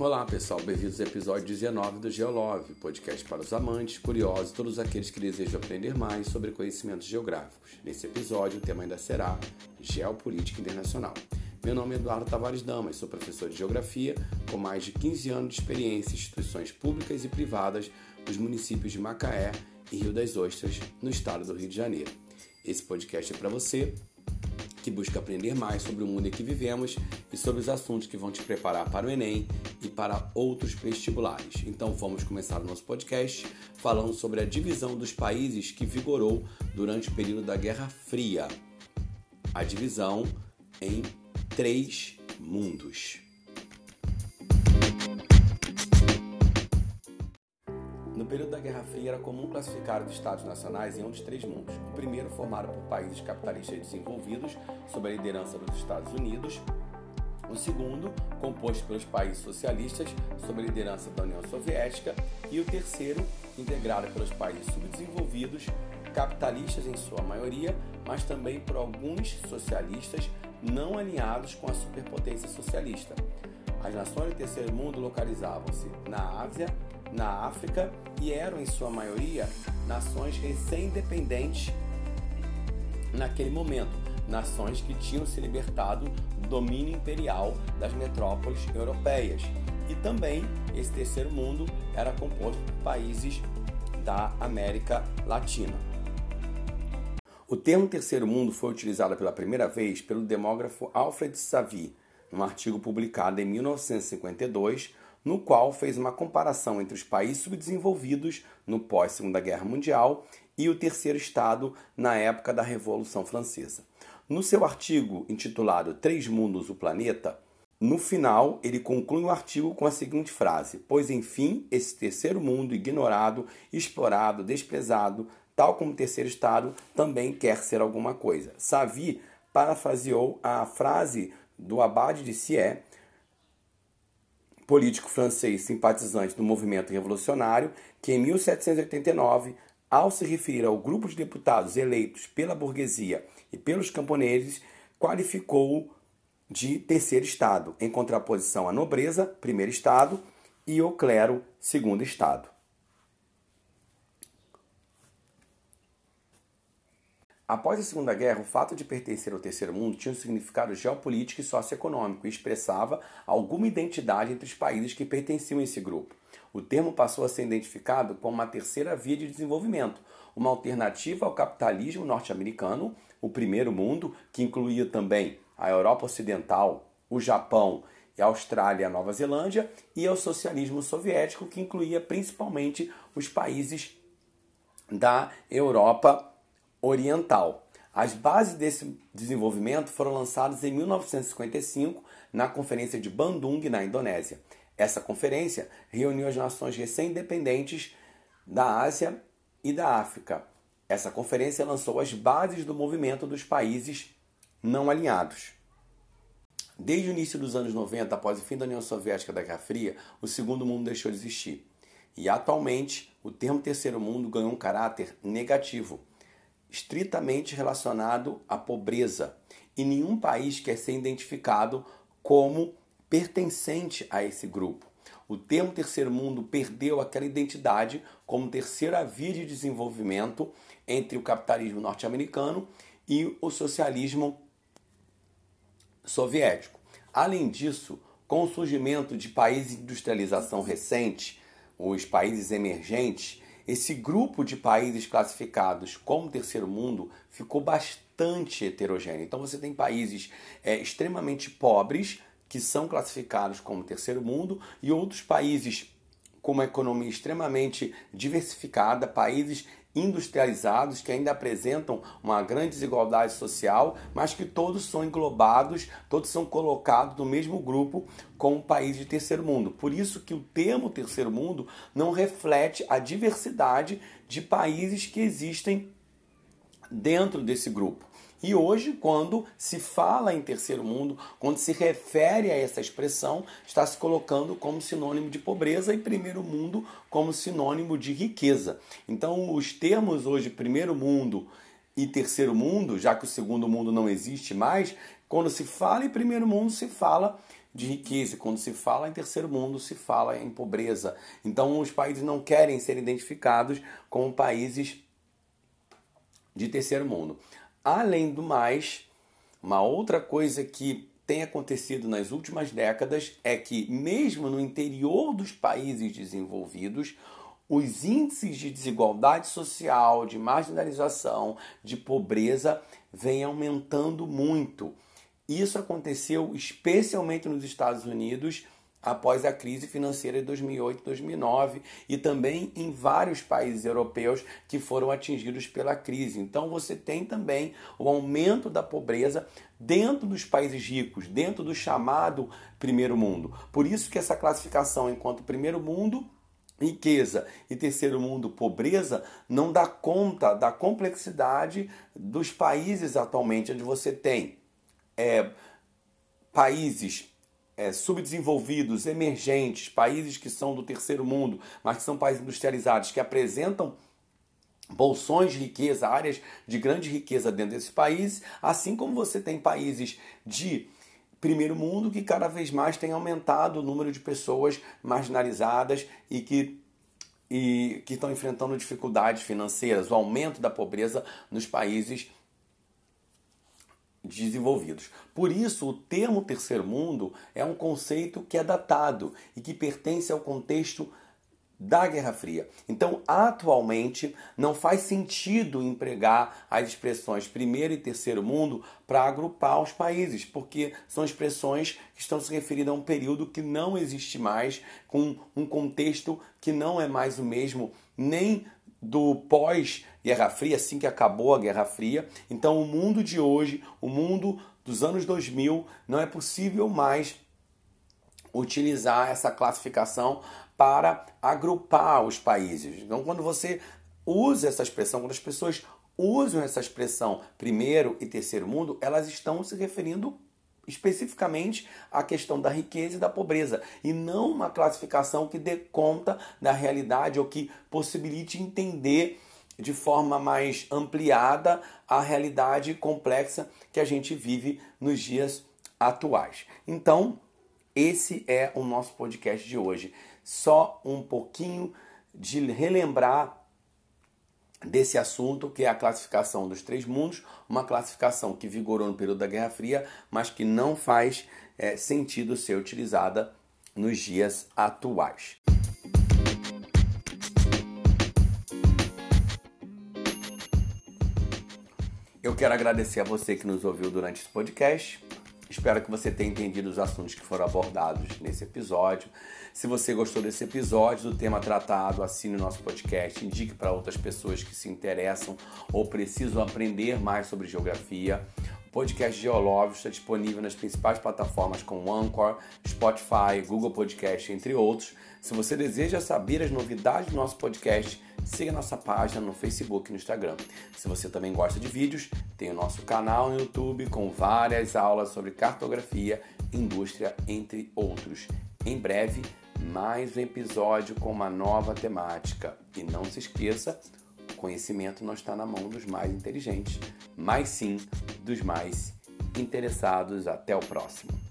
Olá pessoal, bem-vindos ao episódio 19 do Geolove, podcast para os amantes, curiosos e todos aqueles que desejam aprender mais sobre conhecimentos geográficos. Nesse episódio, o tema ainda será Geopolítica Internacional. Meu nome é Eduardo Tavares Damas, sou professor de Geografia com mais de 15 anos de experiência em instituições públicas e privadas nos municípios de Macaé e Rio das Ostras, no estado do Rio de Janeiro. Esse podcast é para você que busca aprender mais sobre o mundo em que vivemos e sobre os assuntos que vão te preparar para o Enem e para outros vestibulares. Então vamos começar o nosso podcast falando sobre a divisão dos países que vigorou durante o período da Guerra Fria. A divisão em três mundos. Período da Guerra Fria, era comum classificar os Estados nacionais em um dos três mundos. O primeiro, formado por países capitalistas desenvolvidos, sob a liderança dos Estados Unidos. O segundo, composto pelos países socialistas, sob a liderança da União Soviética. E o terceiro, integrado pelos países subdesenvolvidos, capitalistas em sua maioria, mas também por alguns socialistas não alinhados com a superpotência socialista. As nações do terceiro mundo localizavam-se na Ásia, na África e eram, em sua maioria, nações recém-independentes naquele momento, nações que tinham se libertado do domínio imperial das metrópoles europeias. E também esse terceiro mundo era composto por países da América Latina. O termo terceiro mundo foi utilizado pela primeira vez pelo demógrafo Alfred Savy, num artigo publicado em 1952 no qual fez uma comparação entre os países subdesenvolvidos no pós-Segunda Guerra Mundial e o terceiro estado na época da Revolução Francesa. No seu artigo intitulado Três Mundos o Planeta, no final ele conclui o artigo com a seguinte frase: Pois enfim, esse terceiro mundo ignorado, explorado, desprezado, tal como o terceiro estado, também quer ser alguma coisa. Savi parafraseou a frase do Abade de Sieyès político francês simpatizante do movimento revolucionário, que em 1789, ao se referir ao grupo de deputados eleitos pela burguesia e pelos camponeses, qualificou de terceiro estado, em contraposição à nobreza, primeiro estado, e ao clero, segundo estado. Após a Segunda Guerra, o fato de pertencer ao Terceiro Mundo tinha um significado geopolítico e socioeconômico e expressava alguma identidade entre os países que pertenciam a esse grupo. O termo passou a ser identificado como uma terceira via de desenvolvimento, uma alternativa ao capitalismo norte-americano, o Primeiro Mundo, que incluía também a Europa Ocidental, o Japão a Austrália e a Nova Zelândia, e ao socialismo soviético, que incluía principalmente os países da Europa oriental. As bases desse desenvolvimento foram lançadas em 1955 na Conferência de Bandung, na Indonésia. Essa conferência reuniu as nações recém-independentes da Ásia e da África. Essa conferência lançou as bases do movimento dos países não alinhados. Desde o início dos anos 90, após o fim da União Soviética da Guerra Fria, o Segundo Mundo deixou de existir. E atualmente, o termo Terceiro Mundo ganhou um caráter negativo estritamente relacionado à pobreza e nenhum país quer ser identificado como pertencente a esse grupo. O termo terceiro mundo perdeu aquela identidade como terceira via de desenvolvimento entre o capitalismo norte-americano e o socialismo soviético. Além disso, com o surgimento de países de industrialização recente, os países emergentes, esse grupo de países classificados como terceiro mundo ficou bastante heterogêneo. Então você tem países é, extremamente pobres que são classificados como terceiro mundo e outros países com uma economia extremamente diversificada, países industrializados que ainda apresentam uma grande desigualdade social, mas que todos são englobados, todos são colocados no mesmo grupo como país de terceiro mundo. Por isso que o termo terceiro mundo não reflete a diversidade de países que existem dentro desse grupo. E hoje, quando se fala em terceiro mundo, quando se refere a essa expressão, está se colocando como sinônimo de pobreza e primeiro mundo como sinônimo de riqueza. Então, os termos hoje primeiro mundo e terceiro mundo, já que o segundo mundo não existe mais, quando se fala em primeiro mundo, se fala de riqueza. Quando se fala em terceiro mundo, se fala em pobreza. Então, os países não querem ser identificados como países de terceiro mundo. Além do mais, uma outra coisa que tem acontecido nas últimas décadas é que, mesmo no interior dos países desenvolvidos, os índices de desigualdade social, de marginalização, de pobreza vêm aumentando muito. Isso aconteceu especialmente nos Estados Unidos após a crise financeira de 2008 2009 e também em vários países europeus que foram atingidos pela crise. Então você tem também o aumento da pobreza dentro dos países ricos, dentro do chamado primeiro mundo. Por isso que essa classificação enquanto primeiro mundo riqueza e terceiro mundo pobreza não dá conta da complexidade dos países atualmente onde você tem é, países é, subdesenvolvidos, emergentes, países que são do terceiro mundo, mas que são países industrializados, que apresentam bolsões de riqueza, áreas de grande riqueza dentro desses países, assim como você tem países de primeiro mundo que cada vez mais tem aumentado o número de pessoas marginalizadas e que e que estão enfrentando dificuldades financeiras, o aumento da pobreza nos países desenvolvidos. Por isso, o termo terceiro mundo é um conceito que é datado e que pertence ao contexto da Guerra Fria. Então, atualmente, não faz sentido empregar as expressões primeiro e terceiro mundo para agrupar os países, porque são expressões que estão se referindo a um período que não existe mais, com um contexto que não é mais o mesmo nem do pós-Guerra Fria, assim que acabou a Guerra Fria. Então, o mundo de hoje, o mundo dos anos 2000, não é possível mais utilizar essa classificação para agrupar os países. Então, quando você usa essa expressão, quando as pessoas usam essa expressão primeiro e terceiro mundo, elas estão se referindo especificamente à questão da riqueza e da pobreza, e não uma classificação que dê conta da realidade ou que possibilite entender de forma mais ampliada a realidade complexa que a gente vive nos dias atuais. Então, esse é o nosso podcast de hoje. Só um pouquinho de relembrar desse assunto, que é a classificação dos três mundos, uma classificação que vigorou no período da Guerra Fria, mas que não faz é, sentido ser utilizada nos dias atuais. Eu quero agradecer a você que nos ouviu durante esse podcast. Espero que você tenha entendido os assuntos que foram abordados nesse episódio. Se você gostou desse episódio, do tema tratado, assine o nosso podcast, indique para outras pessoas que se interessam ou precisam aprender mais sobre geografia. Podcast Geológico está disponível nas principais plataformas como Anchor, Spotify, Google Podcast, entre outros. Se você deseja saber as novidades do nosso podcast, siga nossa página no Facebook e no Instagram. Se você também gosta de vídeos, tem o nosso canal no YouTube com várias aulas sobre cartografia, indústria, entre outros. Em breve, mais um episódio com uma nova temática. E não se esqueça, o conhecimento não está na mão dos mais inteligentes, mas sim dos mais interessados. Até o próximo.